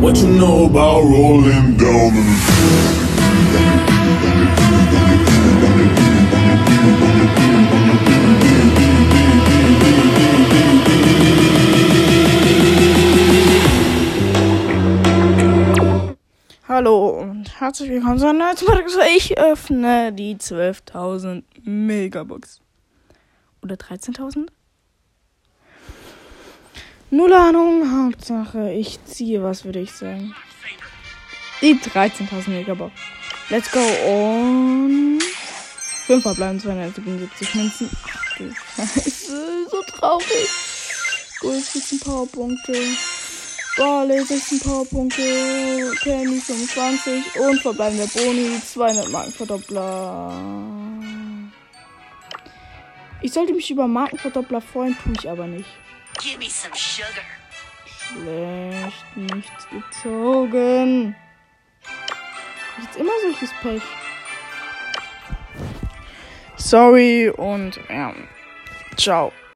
know about rolling down. Hallo und herzlich willkommen zu einer neuen Folge. Ich öffne die 12.000 Megabox. Oder 13.000? Null Ahnung, Hauptsache ich ziehe was, würde ich sagen. Die 13.000 Megabox. Let's go und 5 verbleiben 277 Münzen. Ach du Scheiße, so traurig. Gold 14 Powerpunkte. Barley 16 Powerpunkte, Penny 25 und verbleibender Boni 200 Markenverdoppler. Ich sollte mich über Markenverdoppler freuen, tue ich aber nicht. Give me some sugar. Schlecht, nichts gezogen. Jetzt immer solches Pech. Sorry und ja, ciao.